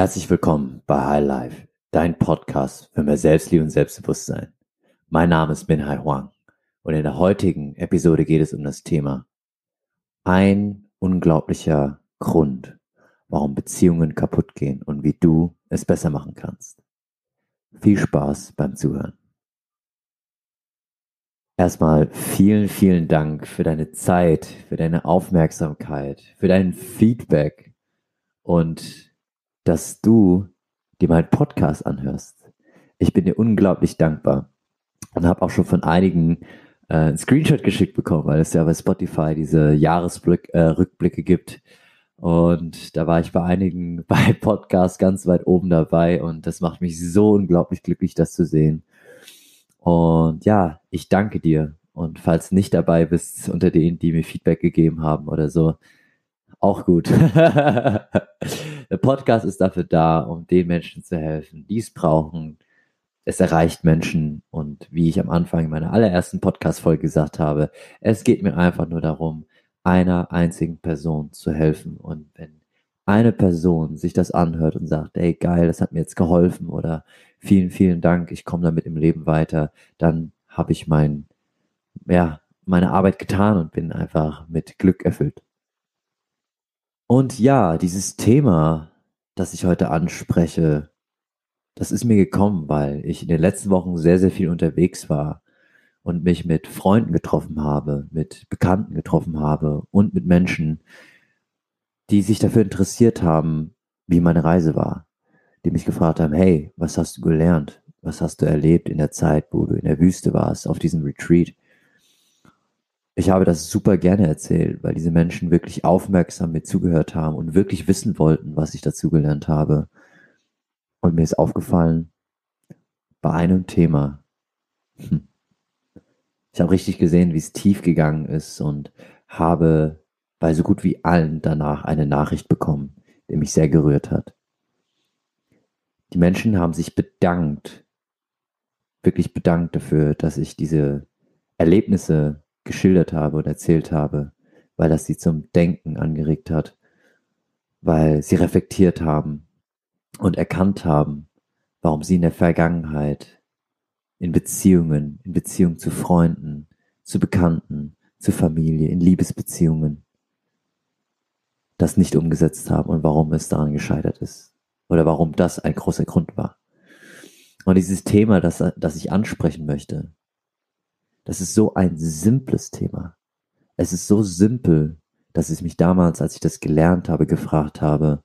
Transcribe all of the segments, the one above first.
Herzlich willkommen bei High Life, dein Podcast für mehr Selbstliebe und Selbstbewusstsein. Mein Name ist Min Hai Huang und in der heutigen Episode geht es um das Thema ein unglaublicher Grund, warum Beziehungen kaputt gehen und wie du es besser machen kannst. Viel Spaß beim Zuhören. Erstmal vielen, vielen Dank für deine Zeit, für deine Aufmerksamkeit, für dein Feedback und dass du dir meinen Podcast anhörst. Ich bin dir unglaublich dankbar und habe auch schon von einigen äh, einen Screenshot geschickt bekommen, weil es ja bei Spotify diese Jahresrückblicke äh, gibt. Und da war ich bei einigen bei Podcasts ganz weit oben dabei und das macht mich so unglaublich glücklich, das zu sehen. Und ja, ich danke dir. Und falls nicht dabei bist unter denen, die mir Feedback gegeben haben oder so, auch gut. Der Podcast ist dafür da, um den Menschen zu helfen, die es brauchen. Es erreicht Menschen und wie ich am Anfang in meiner allerersten Podcast-Folge gesagt habe, es geht mir einfach nur darum, einer einzigen Person zu helfen. Und wenn eine Person sich das anhört und sagt, ey geil, das hat mir jetzt geholfen oder vielen, vielen Dank, ich komme damit im Leben weiter, dann habe ich mein, ja, meine Arbeit getan und bin einfach mit Glück erfüllt. Und ja, dieses Thema, das ich heute anspreche, das ist mir gekommen, weil ich in den letzten Wochen sehr, sehr viel unterwegs war und mich mit Freunden getroffen habe, mit Bekannten getroffen habe und mit Menschen, die sich dafür interessiert haben, wie meine Reise war, die mich gefragt haben, hey, was hast du gelernt? Was hast du erlebt in der Zeit, wo du in der Wüste warst, auf diesem Retreat? Ich habe das super gerne erzählt, weil diese Menschen wirklich aufmerksam mir zugehört haben und wirklich wissen wollten, was ich dazugelernt habe. Und mir ist aufgefallen, bei einem Thema, hm, ich habe richtig gesehen, wie es tief gegangen ist und habe bei so gut wie allen danach eine Nachricht bekommen, die mich sehr gerührt hat. Die Menschen haben sich bedankt, wirklich bedankt dafür, dass ich diese Erlebnisse geschildert habe und erzählt habe, weil das sie zum Denken angeregt hat, weil sie reflektiert haben und erkannt haben, warum sie in der Vergangenheit in Beziehungen, in Beziehung zu Freunden, zu Bekannten, zu Familie, in Liebesbeziehungen das nicht umgesetzt haben und warum es daran gescheitert ist oder warum das ein großer Grund war. Und dieses Thema, das, das ich ansprechen möchte, das ist so ein simples Thema. Es ist so simpel, dass ich mich damals, als ich das gelernt habe, gefragt habe,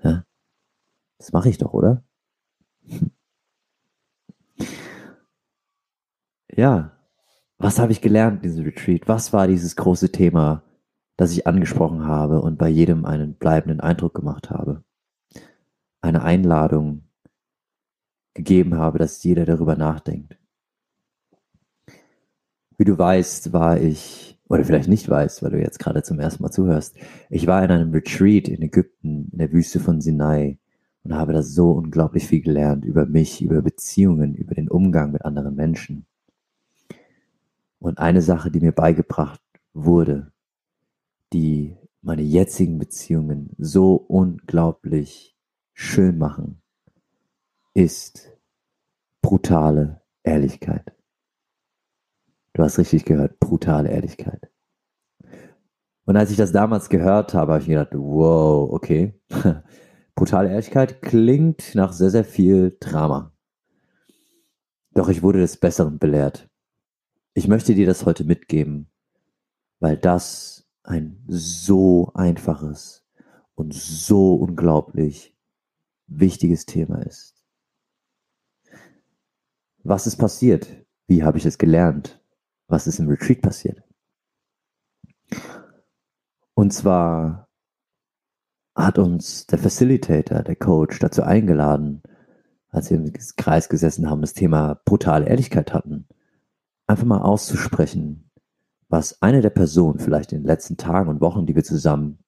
Hä? das mache ich doch, oder? ja, was habe ich gelernt in diesem Retreat? Was war dieses große Thema, das ich angesprochen habe und bei jedem einen bleibenden Eindruck gemacht habe? Eine Einladung gegeben habe, dass jeder darüber nachdenkt. Wie du weißt, war ich, oder vielleicht nicht weißt, weil du jetzt gerade zum ersten Mal zuhörst, ich war in einem Retreat in Ägypten, in der Wüste von Sinai und habe da so unglaublich viel gelernt über mich, über Beziehungen, über den Umgang mit anderen Menschen. Und eine Sache, die mir beigebracht wurde, die meine jetzigen Beziehungen so unglaublich schön machen, ist brutale Ehrlichkeit. Du hast richtig gehört, brutale Ehrlichkeit. Und als ich das damals gehört habe, habe ich gedacht, wow, okay. brutale Ehrlichkeit klingt nach sehr, sehr viel Drama. Doch ich wurde des Besseren belehrt. Ich möchte dir das heute mitgeben, weil das ein so einfaches und so unglaublich wichtiges Thema ist. Was ist passiert? Wie habe ich es gelernt? Was ist im Retreat passiert. Und zwar hat uns der Facilitator, der Coach dazu eingeladen, als wir im Kreis gesessen haben, das Thema brutale Ehrlichkeit hatten, einfach mal auszusprechen, was eine der Personen vielleicht in den letzten Tagen und Wochen, die wir zusammen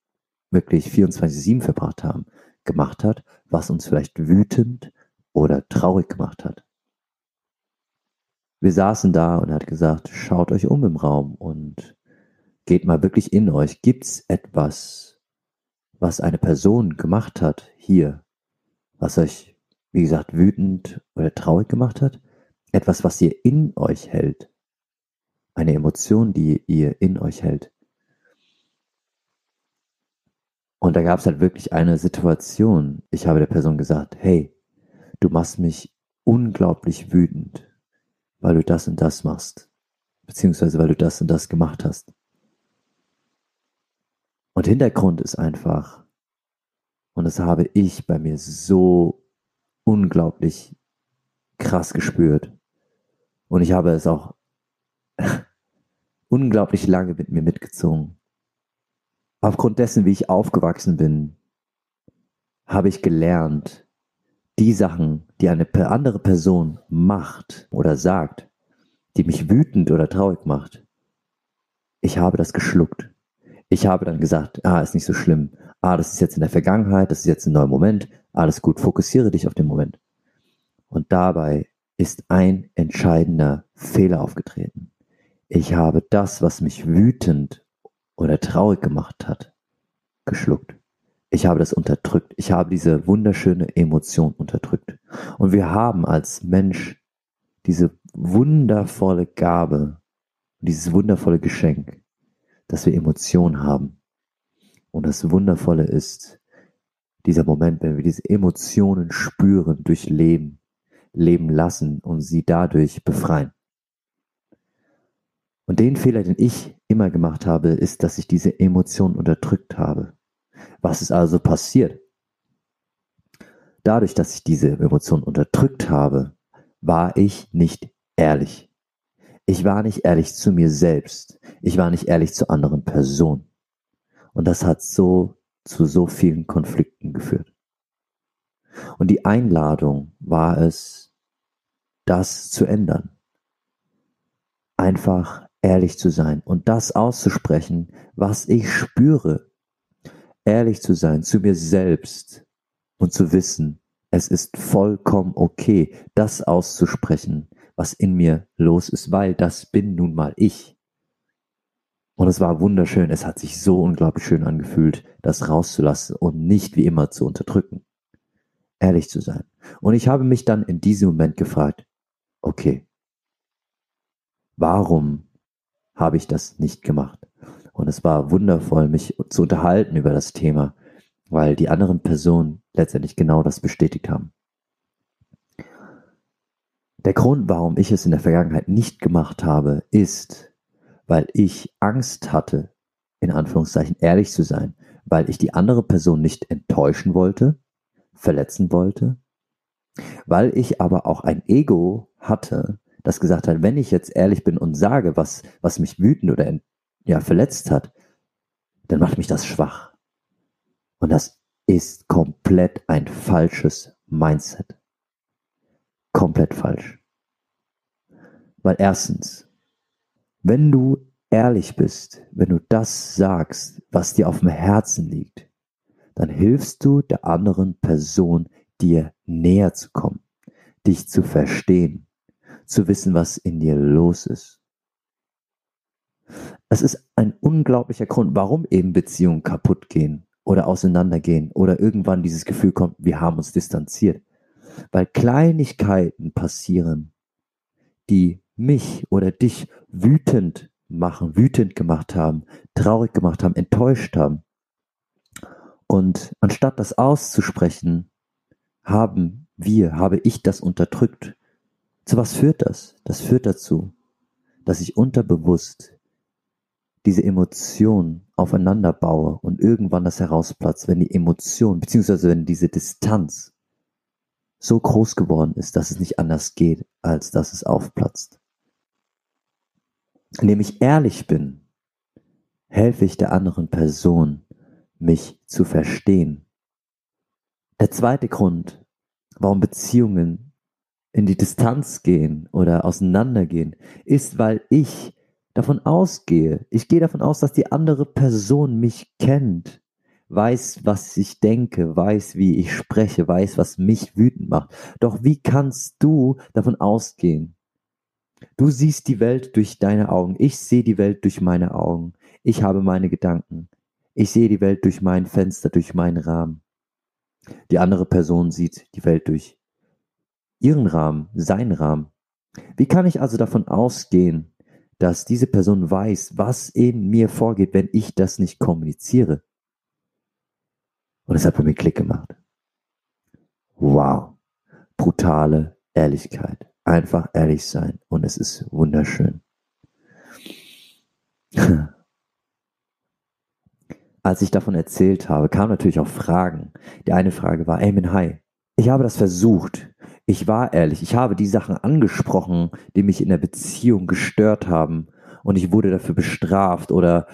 wirklich 24-7 verbracht haben, gemacht hat, was uns vielleicht wütend oder traurig gemacht hat wir saßen da und er hat gesagt, schaut euch um im Raum und geht mal wirklich in euch. Gibt's etwas, was eine Person gemacht hat hier, was euch, wie gesagt, wütend oder traurig gemacht hat. Etwas, was ihr in euch hält. Eine Emotion, die ihr in euch hält. Und da gab es halt wirklich eine Situation. Ich habe der Person gesagt, hey, du machst mich unglaublich wütend, weil du das und das machst. Beziehungsweise weil du das und das gemacht hast. Und Hintergrund ist einfach, und das habe ich bei mir so unglaublich krass gespürt. Und ich habe es auch unglaublich lange mit mir mitgezogen. Aufgrund dessen, wie ich aufgewachsen bin, habe ich gelernt, die Sachen, die eine andere Person macht oder sagt, die mich wütend oder traurig macht, ich habe das geschluckt. Ich habe dann gesagt, ah, ist nicht so schlimm. Ah, das ist jetzt in der Vergangenheit, das ist jetzt ein neuer Moment. Alles gut, fokussiere dich auf den Moment. Und dabei ist ein entscheidender Fehler aufgetreten. Ich habe das, was mich wütend oder traurig gemacht hat, geschluckt. Ich habe das unterdrückt. Ich habe diese wunderschöne Emotion unterdrückt. Und wir haben als Mensch diese wundervolle Gabe, dieses wundervolle Geschenk, dass wir Emotionen haben. Und das Wundervolle ist dieser Moment, wenn wir diese Emotionen spüren, durchleben, leben lassen und sie dadurch befreien. Und den Fehler, den ich immer gemacht habe, ist, dass ich diese Emotionen unterdrückt habe. Was ist also passiert? Dadurch, dass ich diese Emotionen unterdrückt habe, war ich nicht ehrlich. Ich war nicht ehrlich zu mir selbst. Ich war nicht ehrlich zu anderen Personen. Und das hat so zu so vielen Konflikten geführt. Und die Einladung war es, das zu ändern. Einfach ehrlich zu sein und das auszusprechen, was ich spüre. Ehrlich zu sein zu mir selbst und zu wissen, es ist vollkommen okay, das auszusprechen, was in mir los ist, weil das bin nun mal ich. Und es war wunderschön, es hat sich so unglaublich schön angefühlt, das rauszulassen und nicht wie immer zu unterdrücken. Ehrlich zu sein. Und ich habe mich dann in diesem Moment gefragt, okay, warum habe ich das nicht gemacht? Und es war wundervoll, mich zu unterhalten über das Thema, weil die anderen Personen letztendlich genau das bestätigt haben. Der Grund, warum ich es in der Vergangenheit nicht gemacht habe, ist, weil ich Angst hatte, in Anführungszeichen ehrlich zu sein, weil ich die andere Person nicht enttäuschen wollte, verletzen wollte, weil ich aber auch ein Ego hatte, das gesagt hat, wenn ich jetzt ehrlich bin und sage, was, was mich wütend oder ja, verletzt hat, dann macht mich das schwach. Und das ist komplett ein falsches Mindset komplett falsch. Weil erstens, wenn du ehrlich bist, wenn du das sagst, was dir auf dem Herzen liegt, dann hilfst du der anderen Person, dir näher zu kommen, dich zu verstehen, zu wissen, was in dir los ist. Es ist ein unglaublicher Grund, warum eben Beziehungen kaputt gehen oder auseinandergehen oder irgendwann dieses Gefühl kommt, wir haben uns distanziert weil Kleinigkeiten passieren, die mich oder dich wütend machen, wütend gemacht haben, traurig gemacht haben, enttäuscht haben. Und anstatt das auszusprechen, haben wir, habe ich das unterdrückt. Zu was führt das? Das führt dazu, dass ich unterbewusst diese Emotion aufeinander baue und irgendwann das herausplatzt, wenn die Emotion, beziehungsweise wenn diese Distanz so groß geworden ist, dass es nicht anders geht, als dass es aufplatzt. Indem ich ehrlich bin, helfe ich der anderen Person, mich zu verstehen. Der zweite Grund, warum Beziehungen in die Distanz gehen oder auseinandergehen, ist, weil ich davon ausgehe, ich gehe davon aus, dass die andere Person mich kennt weiß, was ich denke, weiß, wie ich spreche, weiß, was mich wütend macht. Doch wie kannst du davon ausgehen? Du siehst die Welt durch deine Augen. Ich sehe die Welt durch meine Augen. Ich habe meine Gedanken. Ich sehe die Welt durch mein Fenster, durch meinen Rahmen. Die andere Person sieht die Welt durch ihren Rahmen, seinen Rahmen. Wie kann ich also davon ausgehen, dass diese Person weiß, was in mir vorgeht, wenn ich das nicht kommuniziere? Und es hat bei mir Klick gemacht. Wow. Brutale Ehrlichkeit. Einfach ehrlich sein. Und es ist wunderschön. Als ich davon erzählt habe, kamen natürlich auch Fragen. Die eine Frage war, Amen Hi, ich habe das versucht. Ich war ehrlich. Ich habe die Sachen angesprochen, die mich in der Beziehung gestört haben. Und ich wurde dafür bestraft oder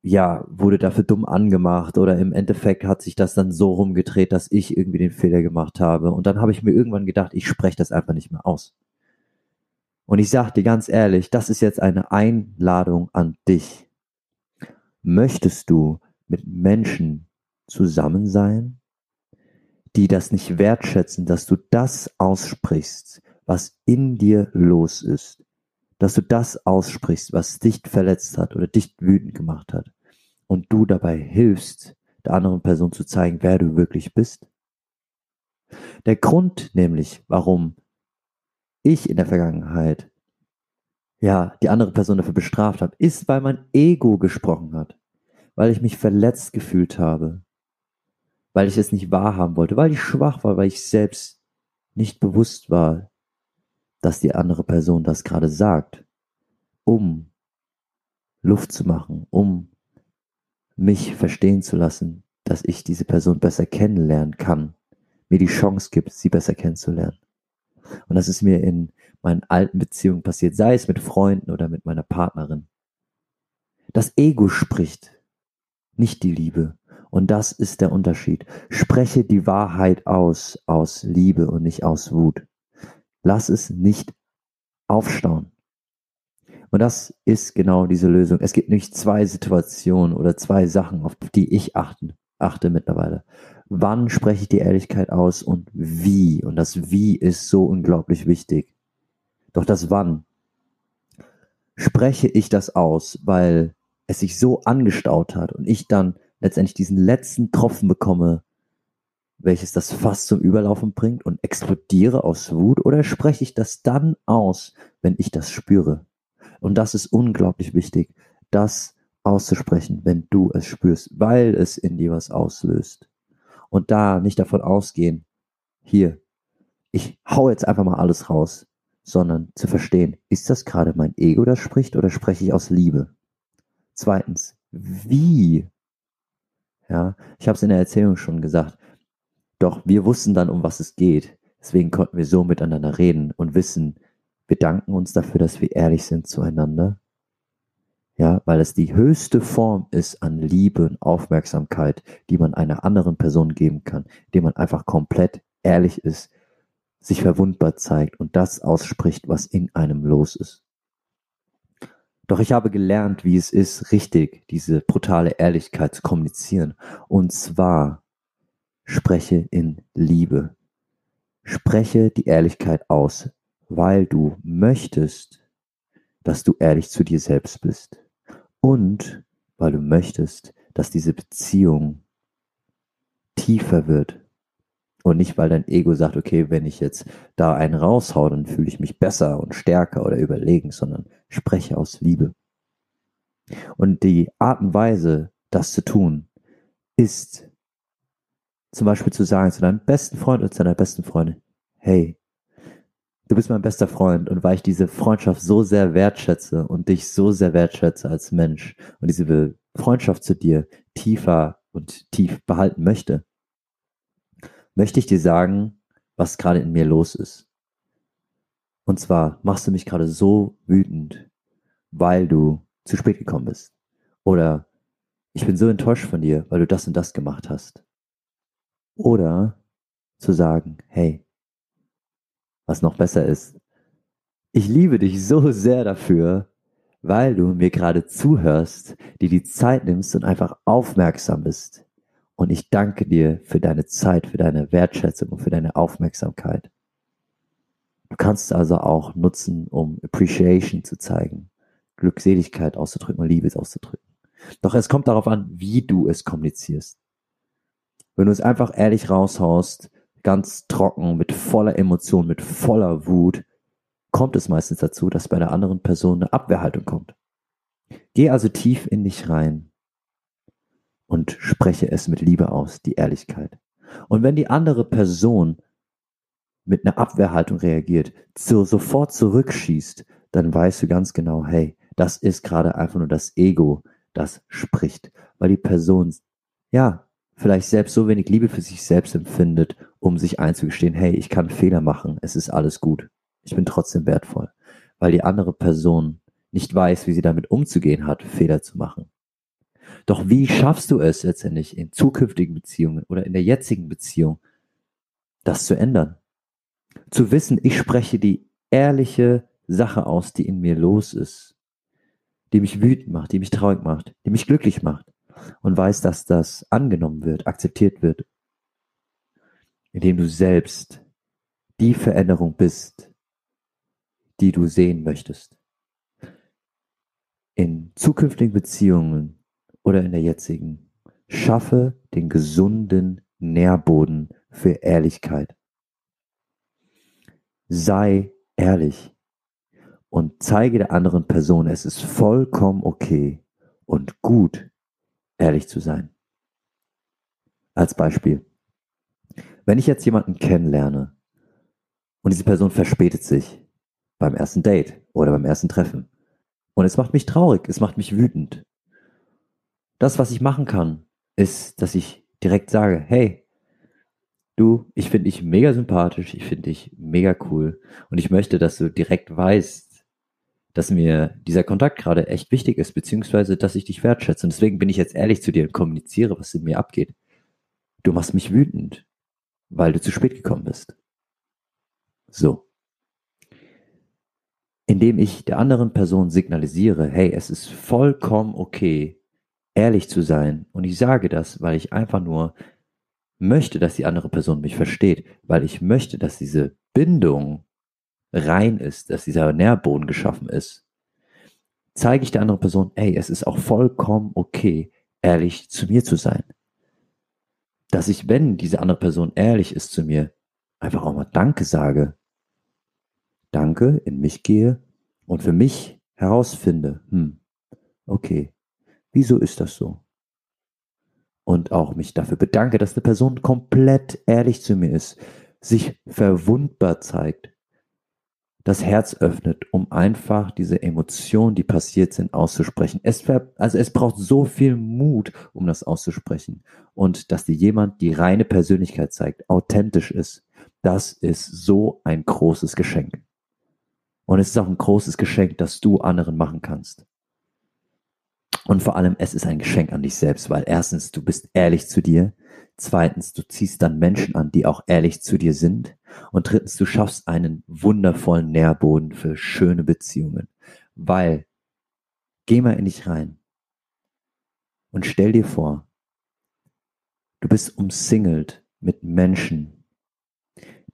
ja, wurde dafür dumm angemacht oder im Endeffekt hat sich das dann so rumgedreht, dass ich irgendwie den Fehler gemacht habe. Und dann habe ich mir irgendwann gedacht, ich spreche das einfach nicht mehr aus. Und ich sage dir ganz ehrlich, das ist jetzt eine Einladung an dich. Möchtest du mit Menschen zusammen sein, die das nicht wertschätzen, dass du das aussprichst, was in dir los ist, dass du das aussprichst, was dich verletzt hat oder dich wütend gemacht hat. Und du dabei hilfst, der anderen Person zu zeigen, wer du wirklich bist? Der Grund nämlich, warum ich in der Vergangenheit ja die andere Person dafür bestraft habe, ist, weil mein Ego gesprochen hat, weil ich mich verletzt gefühlt habe, weil ich es nicht wahrhaben wollte, weil ich schwach war, weil ich selbst nicht bewusst war, dass die andere Person das gerade sagt, um Luft zu machen, um mich verstehen zu lassen, dass ich diese Person besser kennenlernen kann, mir die Chance gibt, sie besser kennenzulernen. Und das ist mir in meinen alten Beziehungen passiert, sei es mit Freunden oder mit meiner Partnerin. Das Ego spricht, nicht die Liebe. Und das ist der Unterschied. Spreche die Wahrheit aus, aus Liebe und nicht aus Wut. Lass es nicht aufstauen. Und das ist genau diese Lösung. Es gibt nicht zwei Situationen oder zwei Sachen, auf die ich achten, achte mittlerweile. Wann spreche ich die Ehrlichkeit aus und wie? Und das Wie ist so unglaublich wichtig. Doch das Wann spreche ich das aus, weil es sich so angestaut hat und ich dann letztendlich diesen letzten Tropfen bekomme, welches das Fass zum Überlaufen bringt und explodiere aus Wut oder spreche ich das dann aus, wenn ich das spüre? Und das ist unglaublich wichtig, das auszusprechen, wenn du es spürst, weil es in dir was auslöst. Und da nicht davon ausgehen, hier, ich hau jetzt einfach mal alles raus, sondern zu verstehen, ist das gerade mein Ego, das spricht, oder spreche ich aus Liebe? Zweitens, wie? Ja, ich habe es in der Erzählung schon gesagt. Doch wir wussten dann, um was es geht. Deswegen konnten wir so miteinander reden und wissen, wir danken uns dafür, dass wir ehrlich sind zueinander. Ja, weil es die höchste Form ist an Liebe und Aufmerksamkeit, die man einer anderen Person geben kann, indem man einfach komplett ehrlich ist, sich verwundbar zeigt und das ausspricht, was in einem los ist. Doch ich habe gelernt, wie es ist, richtig diese brutale Ehrlichkeit zu kommunizieren. Und zwar spreche in Liebe. Spreche die Ehrlichkeit aus, weil du möchtest, dass du ehrlich zu dir selbst bist. Und weil du möchtest, dass diese Beziehung tiefer wird. Und nicht, weil dein Ego sagt, okay, wenn ich jetzt da einen raushau, dann fühle ich mich besser und stärker oder überlegen, sondern spreche aus Liebe. Und die Art und Weise, das zu tun, ist zum Beispiel zu sagen zu deinem besten Freund oder zu deiner besten Freundin, hey, du bist mein bester Freund und weil ich diese Freundschaft so sehr wertschätze und dich so sehr wertschätze als Mensch und diese Freundschaft zu dir tiefer und tief behalten möchte, möchte ich dir sagen, was gerade in mir los ist. Und zwar machst du mich gerade so wütend, weil du zu spät gekommen bist. Oder ich bin so enttäuscht von dir, weil du das und das gemacht hast. Oder zu sagen, hey, was noch besser ist. Ich liebe dich so sehr dafür, weil du mir gerade zuhörst, dir die Zeit nimmst und einfach aufmerksam bist. Und ich danke dir für deine Zeit, für deine Wertschätzung und für deine Aufmerksamkeit. Du kannst es also auch nutzen, um Appreciation zu zeigen, Glückseligkeit auszudrücken und Liebe auszudrücken. Doch es kommt darauf an, wie du es kommunizierst. Wenn du es einfach ehrlich raushaust, ganz trocken, mit voller Emotion, mit voller Wut, kommt es meistens dazu, dass bei der anderen Person eine Abwehrhaltung kommt. Geh also tief in dich rein und spreche es mit Liebe aus, die Ehrlichkeit. Und wenn die andere Person mit einer Abwehrhaltung reagiert, so sofort zurückschießt, dann weißt du ganz genau, hey, das ist gerade einfach nur das Ego, das spricht, weil die Person, ja, vielleicht selbst so wenig Liebe für sich selbst empfindet, um sich einzugestehen, hey, ich kann Fehler machen, es ist alles gut, ich bin trotzdem wertvoll, weil die andere Person nicht weiß, wie sie damit umzugehen hat, Fehler zu machen. Doch wie schaffst du es letztendlich in zukünftigen Beziehungen oder in der jetzigen Beziehung, das zu ändern? Zu wissen, ich spreche die ehrliche Sache aus, die in mir los ist, die mich wütend macht, die mich traurig macht, die mich glücklich macht und weiß, dass das angenommen wird, akzeptiert wird, indem du selbst die Veränderung bist, die du sehen möchtest. In zukünftigen Beziehungen oder in der jetzigen, schaffe den gesunden Nährboden für Ehrlichkeit. Sei ehrlich und zeige der anderen Person, es ist vollkommen okay und gut, ehrlich zu sein. Als Beispiel. Wenn ich jetzt jemanden kennenlerne und diese Person verspätet sich beim ersten Date oder beim ersten Treffen und es macht mich traurig, es macht mich wütend. Das, was ich machen kann, ist, dass ich direkt sage, hey, du, ich finde dich mega sympathisch, ich finde dich mega cool und ich möchte, dass du direkt weißt, dass mir dieser Kontakt gerade echt wichtig ist, beziehungsweise dass ich dich wertschätze. Und deswegen bin ich jetzt ehrlich zu dir und kommuniziere, was in mir abgeht. Du machst mich wütend, weil du zu spät gekommen bist. So. Indem ich der anderen Person signalisiere, hey, es ist vollkommen okay, ehrlich zu sein. Und ich sage das, weil ich einfach nur möchte, dass die andere Person mich versteht, weil ich möchte, dass diese Bindung rein ist, dass dieser Nährboden geschaffen ist, zeige ich der anderen Person, ey, es ist auch vollkommen okay, ehrlich zu mir zu sein. Dass ich, wenn diese andere Person ehrlich ist zu mir, einfach auch mal Danke sage. Danke, in mich gehe und für mich herausfinde, hm, okay, wieso ist das so? Und auch mich dafür bedanke, dass eine Person komplett ehrlich zu mir ist, sich verwundbar zeigt, das Herz öffnet, um einfach diese Emotionen, die passiert sind, auszusprechen. Es, also es braucht so viel Mut, um das auszusprechen. Und dass dir jemand die reine Persönlichkeit zeigt, authentisch ist, das ist so ein großes Geschenk. Und es ist auch ein großes Geschenk, das du anderen machen kannst. Und vor allem, es ist ein Geschenk an dich selbst, weil erstens, du bist ehrlich zu dir. Zweitens, du ziehst dann Menschen an, die auch ehrlich zu dir sind. Und drittens, du schaffst einen wundervollen Nährboden für schöne Beziehungen. Weil, geh mal in dich rein und stell dir vor, du bist umsingelt mit Menschen,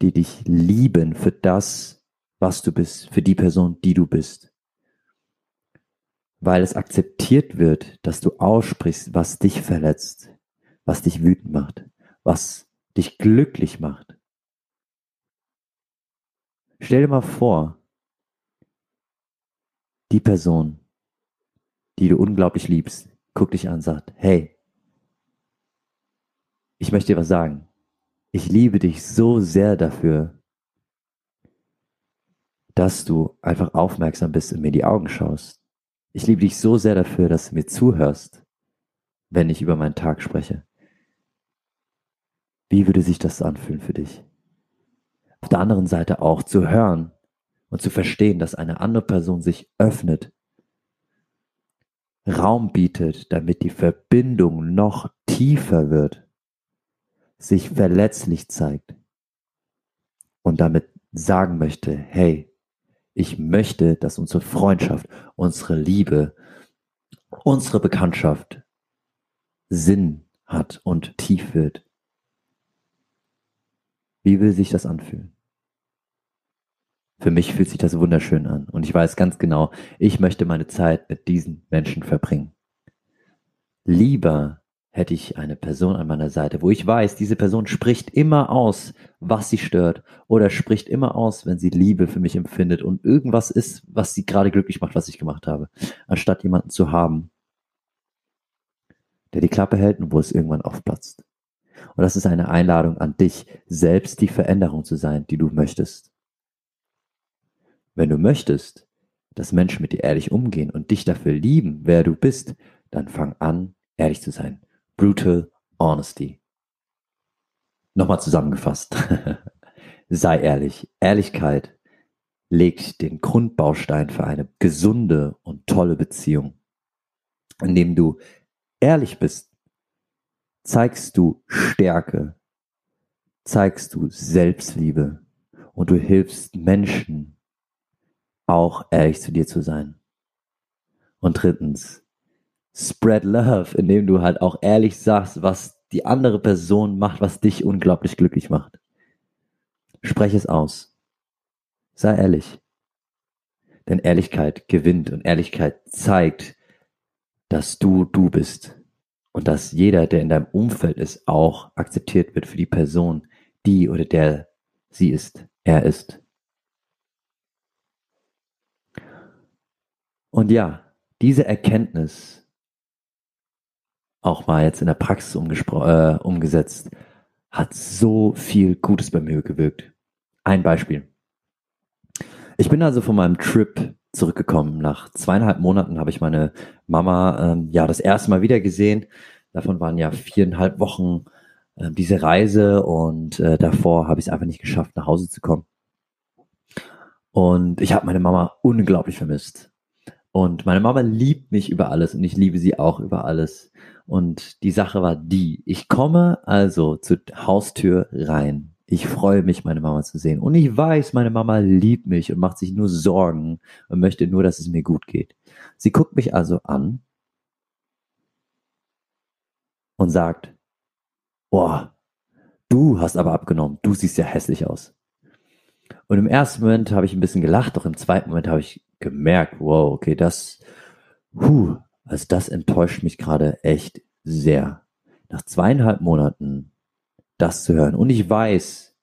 die dich lieben für das, was du bist, für die Person, die du bist. Weil es akzeptiert wird, dass du aussprichst, was dich verletzt, was dich wütend macht, was dich glücklich macht. Stell dir mal vor, die Person, die du unglaublich liebst, guckt dich an und sagt, hey, ich möchte dir was sagen. Ich liebe dich so sehr dafür, dass du einfach aufmerksam bist und mir die Augen schaust. Ich liebe dich so sehr dafür, dass du mir zuhörst, wenn ich über meinen Tag spreche. Wie würde sich das anfühlen für dich? Auf der anderen Seite auch zu hören und zu verstehen, dass eine andere Person sich öffnet, Raum bietet, damit die Verbindung noch tiefer wird, sich verletzlich zeigt und damit sagen möchte, hey, ich möchte, dass unsere Freundschaft, unsere Liebe, unsere Bekanntschaft Sinn hat und tief wird. Wie will sich das anfühlen? Für mich fühlt sich das wunderschön an und ich weiß ganz genau, ich möchte meine Zeit mit diesen Menschen verbringen. Lieber hätte ich eine Person an meiner Seite, wo ich weiß, diese Person spricht immer aus, was sie stört oder spricht immer aus, wenn sie Liebe für mich empfindet und irgendwas ist, was sie gerade glücklich macht, was ich gemacht habe, anstatt jemanden zu haben, der die Klappe hält und wo es irgendwann aufplatzt. Und das ist eine Einladung an dich, selbst die Veränderung zu sein, die du möchtest. Wenn du möchtest, dass Menschen mit dir ehrlich umgehen und dich dafür lieben, wer du bist, dann fang an, ehrlich zu sein. Brutal Honesty. Nochmal zusammengefasst. Sei ehrlich. Ehrlichkeit legt den Grundbaustein für eine gesunde und tolle Beziehung. Indem du ehrlich bist, zeigst du Stärke, zeigst du Selbstliebe und du hilfst Menschen auch ehrlich zu dir zu sein. Und drittens, spread love, indem du halt auch ehrlich sagst, was die andere Person macht, was dich unglaublich glücklich macht. Sprech es aus. Sei ehrlich. Denn Ehrlichkeit gewinnt und Ehrlichkeit zeigt, dass du du bist und dass jeder, der in deinem Umfeld ist, auch akzeptiert wird für die Person, die oder der sie ist, er ist. Und ja, diese Erkenntnis auch mal jetzt in der Praxis äh, umgesetzt, hat so viel Gutes bei mir gewirkt. Ein Beispiel. Ich bin also von meinem Trip zurückgekommen. Nach zweieinhalb Monaten habe ich meine Mama ähm, ja das erste Mal wieder gesehen. Davon waren ja viereinhalb Wochen äh, diese Reise und äh, davor habe ich es einfach nicht geschafft, nach Hause zu kommen. Und ich habe meine Mama unglaublich vermisst. Und meine Mama liebt mich über alles und ich liebe sie auch über alles. Und die Sache war die, ich komme also zur Haustür rein. Ich freue mich, meine Mama zu sehen. Und ich weiß, meine Mama liebt mich und macht sich nur Sorgen und möchte nur, dass es mir gut geht. Sie guckt mich also an und sagt, boah, du hast aber abgenommen, du siehst ja hässlich aus. Und im ersten Moment habe ich ein bisschen gelacht, doch im zweiten Moment habe ich gemerkt, wow, okay, das, huh, also das enttäuscht mich gerade echt sehr. Nach zweieinhalb Monaten das zu hören. Und ich weiß,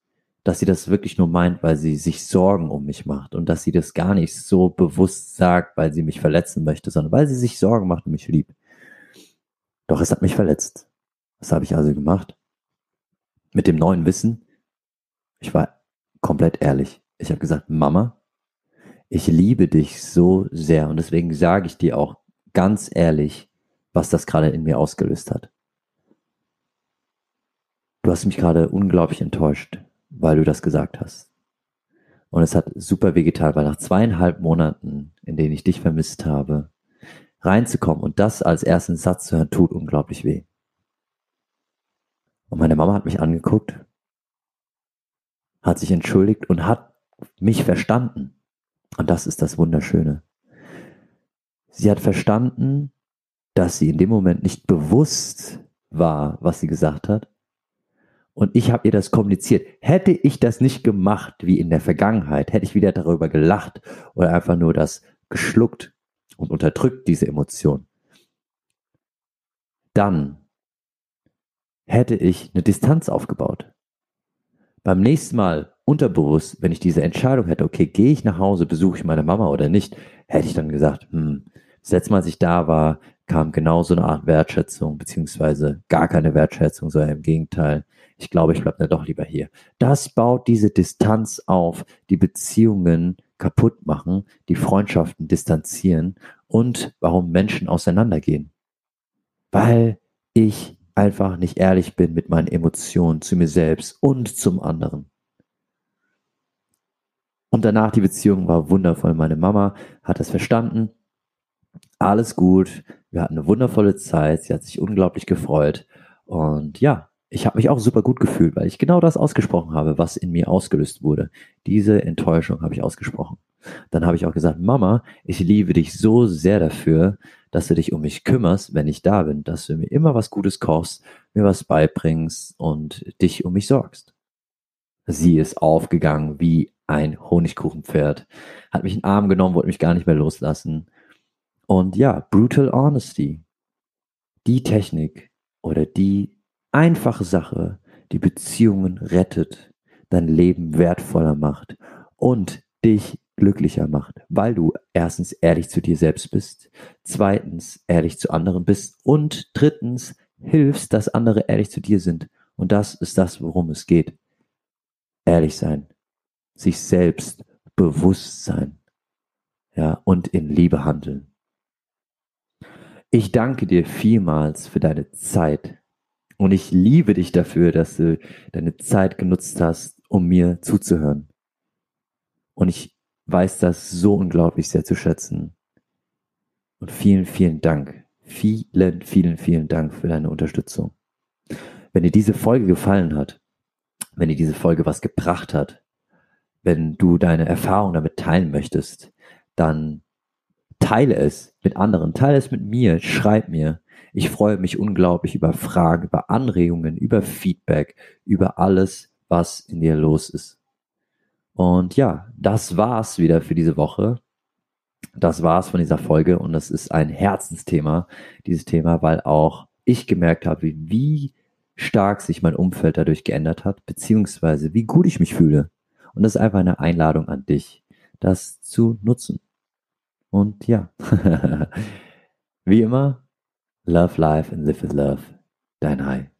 dass sie das wirklich nur meint, weil sie sich Sorgen um mich macht und dass sie das gar nicht so bewusst sagt, weil sie mich verletzen möchte, sondern weil sie sich Sorgen macht und mich liebt. Doch es hat mich verletzt. Was habe ich also gemacht? Mit dem neuen Wissen, ich war komplett ehrlich. Ich habe gesagt, Mama, ich liebe dich so sehr und deswegen sage ich dir auch ganz ehrlich, was das gerade in mir ausgelöst hat. Du hast mich gerade unglaublich enttäuscht, weil du das gesagt hast. Und es hat super wehgetan, weil nach zweieinhalb Monaten, in denen ich dich vermisst habe, reinzukommen und das als ersten Satz zu hören, tut unglaublich weh. Und meine Mama hat mich angeguckt, hat sich entschuldigt und hat mich verstanden. Und das ist das Wunderschöne. Sie hat verstanden, dass sie in dem Moment nicht bewusst war, was sie gesagt hat. Und ich habe ihr das kommuniziert. Hätte ich das nicht gemacht wie in der Vergangenheit, hätte ich wieder darüber gelacht oder einfach nur das geschluckt und unterdrückt, diese Emotion, dann hätte ich eine Distanz aufgebaut. Beim nächsten Mal unterbewusst, wenn ich diese Entscheidung hätte, okay, gehe ich nach Hause, besuche ich meine Mama oder nicht, hätte ich dann gesagt, hm, das letzte Mal, als ich da war, kam genau so eine Art Wertschätzung, beziehungsweise gar keine Wertschätzung, sondern im Gegenteil. Ich glaube, ich bleibe dann doch lieber hier. Das baut diese Distanz auf, die Beziehungen kaputt machen, die Freundschaften distanzieren und warum Menschen auseinandergehen. Weil ich einfach nicht ehrlich bin mit meinen Emotionen zu mir selbst und zum anderen. Und danach die Beziehung war wundervoll. Meine Mama hat das verstanden alles gut. Wir hatten eine wundervolle Zeit. Sie hat sich unglaublich gefreut. Und ja, ich habe mich auch super gut gefühlt, weil ich genau das ausgesprochen habe, was in mir ausgelöst wurde. Diese Enttäuschung habe ich ausgesprochen. Dann habe ich auch gesagt, Mama, ich liebe dich so sehr dafür, dass du dich um mich kümmerst, wenn ich da bin, dass du mir immer was Gutes kochst, mir was beibringst und dich um mich sorgst. Sie ist aufgegangen wie ein Honigkuchenpferd, hat mich in den Arm genommen, wollte mich gar nicht mehr loslassen und ja, Brutal Honesty. Die Technik, oder die einfache Sache, die Beziehungen rettet, dein Leben wertvoller macht und dich glücklicher macht, weil du erstens ehrlich zu dir selbst bist, zweitens ehrlich zu anderen bist und drittens hilfst, dass andere ehrlich zu dir sind. Und das ist das, worum es geht. Ehrlich sein, sich selbst bewusst sein, ja, und in Liebe handeln. Ich danke dir vielmals für deine Zeit und ich liebe dich dafür, dass du deine Zeit genutzt hast, um mir zuzuhören. Und ich weiß das so unglaublich sehr zu schätzen. Und vielen, vielen Dank. Vielen, vielen, vielen Dank für deine Unterstützung. Wenn dir diese Folge gefallen hat, wenn dir diese Folge was gebracht hat, wenn du deine Erfahrung damit teilen möchtest, dann teile es mit anderen, teile es mit mir, schreib mir. Ich freue mich unglaublich über Fragen, über Anregungen, über Feedback, über alles, was in dir los ist. Und ja, das war's wieder für diese Woche. Das war's von dieser Folge und das ist ein Herzensthema, dieses Thema, weil auch ich gemerkt habe, wie stark sich mein Umfeld dadurch geändert hat, beziehungsweise wie gut ich mich fühle. Und das ist einfach eine Einladung an dich, das zu nutzen. Und ja, wie immer, love life and live with love. Dein Hai.